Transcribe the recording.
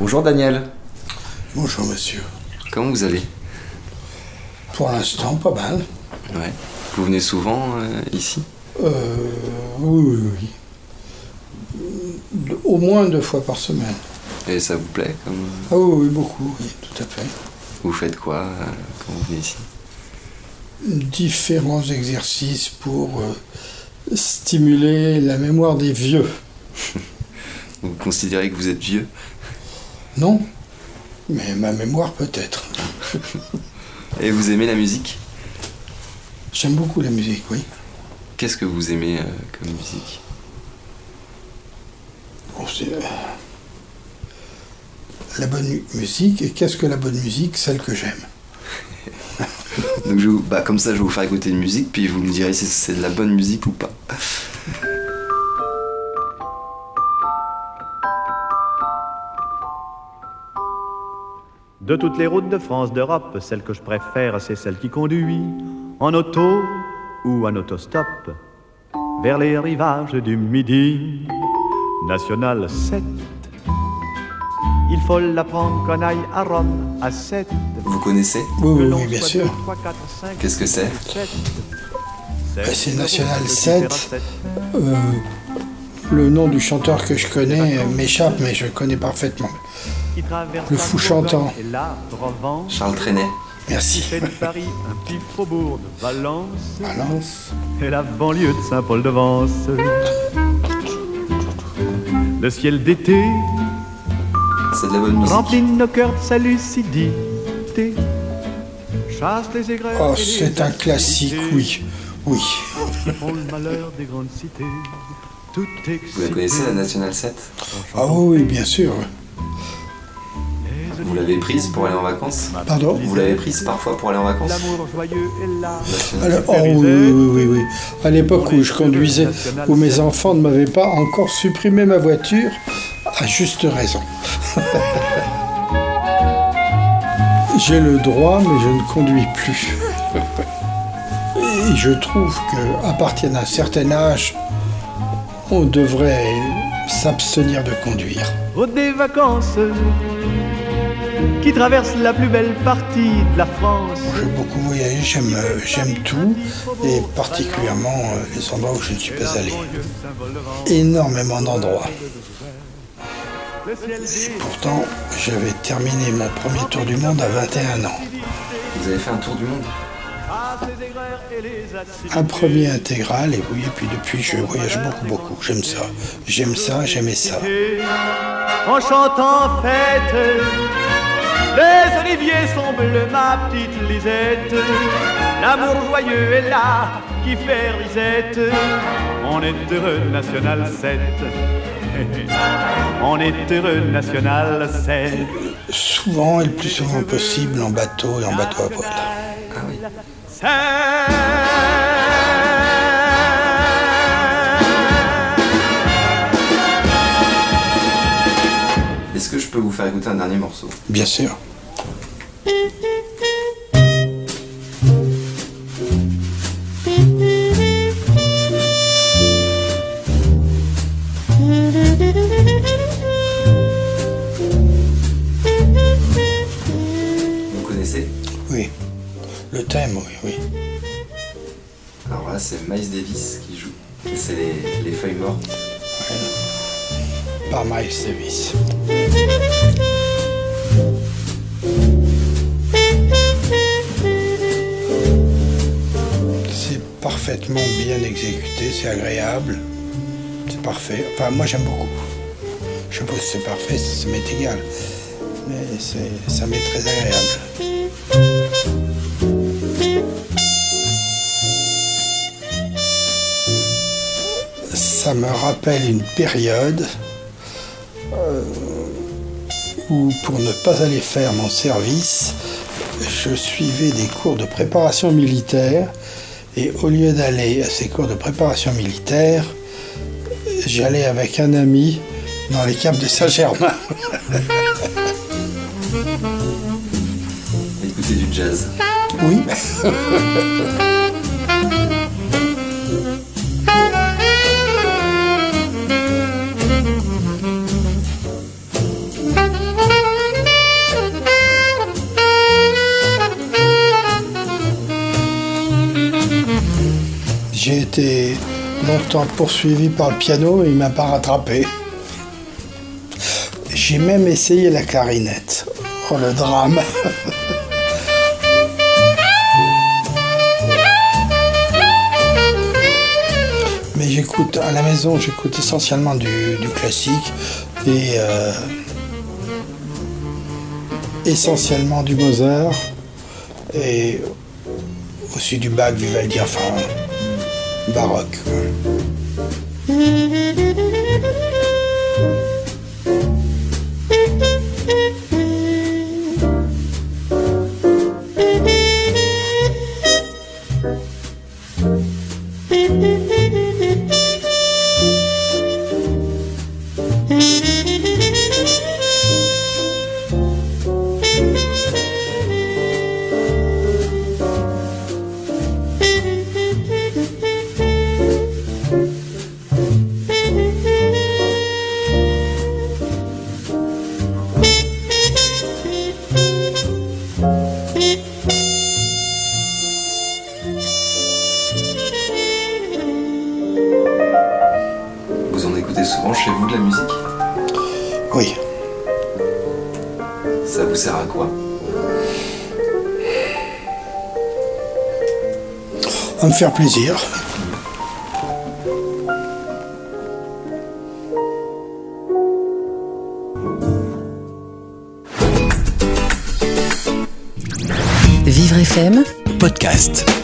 Bonjour Daniel. Bonjour monsieur. Comment vous allez? Pour l'instant, pas mal. Ouais. Vous venez souvent euh, ici? Euh, oui, oui, oui. Au moins deux fois par semaine. Et ça vous plaît comme... Ah oui, oui, beaucoup, oui, tout à fait. Vous faites quoi euh, quand vous venez ici? Différents exercices pour euh, stimuler la mémoire des vieux. Vous considérez que vous êtes vieux? Non Mais ma mémoire peut-être. Et vous aimez la musique? J'aime beaucoup la musique, oui. Qu'est-ce que vous aimez euh, comme musique? Bon, c'est, euh, La bonne mu- musique, et qu'est-ce que la bonne musique? Celle que j'aime. Donc je vous- bah, comme ça, je vais vous faire écouter une musique, puis vous me direz si c'est de la bonne musique ou pas. De toutes les routes de France, d'Europe, celle que je préfère, c'est celle qui conduit en auto ou en autostop vers les rivages du Midi. National 7. Il faut la prendre qu'on aille à Rome à 7. Vous connaissez Oui, oui, bien sûr. Qu'est-ce que c'est. Bah, c'est National le 7. numéro sept. Euh, le nom du chanteur que je connais m'échappe, mais je le connais parfaitement. Qui traverse Le fou chantant. Et la Provence. Charles Trenet. Merci. Fait de Paris un petit faubourg de Valence. Valence. et la banlieue de Saint-Paul-de-Vence. Le ciel d'été C'est de la bonne musique. remplit nos cœurs de sa lucidité. Chasse les aigreurs. Oh, c'est un classique, oui. Oui. qui font le malheur des grandes cités. Tout Vous la connaissez, la National 7 Ah oui, oui, bien sûr. Vous l'avez prise pour aller en vacances Pardon Vous l'avez prise parfois pour aller en vacances L'amour joyeux est là. National Alors, oh oui, oui, oui, oui, oui. À l'époque où je conduisais, où mes enfants ne m'avaient pas encore supprimé ma voiture, à juste raison. J'ai le droit, mais je ne conduis plus. Et je trouve qu'à partir d'un certain âge, on devrait s'abstenir de conduire. Route des vacances qui traverse la plus belle partie de la France. J'ai beaucoup voyagé, j'aime, euh, j'aime tout, et particulièrement euh, les endroits où je ne suis pas allé. Énormément d'endroits. Et pourtant, j'avais terminé mon premier tour du monde à 21 ans. Vous avez fait un tour du monde? Un premier intégral, et oui, et puis depuis, je voyage beaucoup, beaucoup. J'aime ça. J'aime ça, j'aimais ça. En chantant fête, les oliviers sont bleus, ma petite Lisette. L'amour joyeux est là qui fait risette. On est heureux, National 7. On est heureux, National 7. Souvent, et le plus souvent possible, en bateau et en bateau à voile. Ah oui. Est-ce que je peux vous faire écouter un dernier morceau? Bien sûr. Vous connaissez? Oui. Le thème, oui, oui. Alors là, c'est Miles Davis qui joue. C'est les, les feuilles mortes. Par Miles Davis. Bien exécuté, c'est agréable, c'est parfait. Enfin, moi j'aime beaucoup. Je pas si c'est parfait, ça, m'est égal, mais ça m'est très agréable. Ça me rappelle une période euh, où, pour ne pas aller faire mon service, je suivais des cours de préparation militaire et au lieu d'aller à ces cours de préparation militaire, j'allais avec un ami dans les caves de Saint-Germain. Écoutez du jazz. Oui. été longtemps poursuivi par le piano et il m'a pas rattrapé. J'ai même essayé la clarinette. Oh le drame Mais j'écoute à la maison, j'écoute essentiellement du, classique et euh, essentiellement du Mozart et aussi du Bach, Vivaldi, enfin baroque. Oui, Ça vous sert à quoi à me faire plaisir. Vivre FM podcast.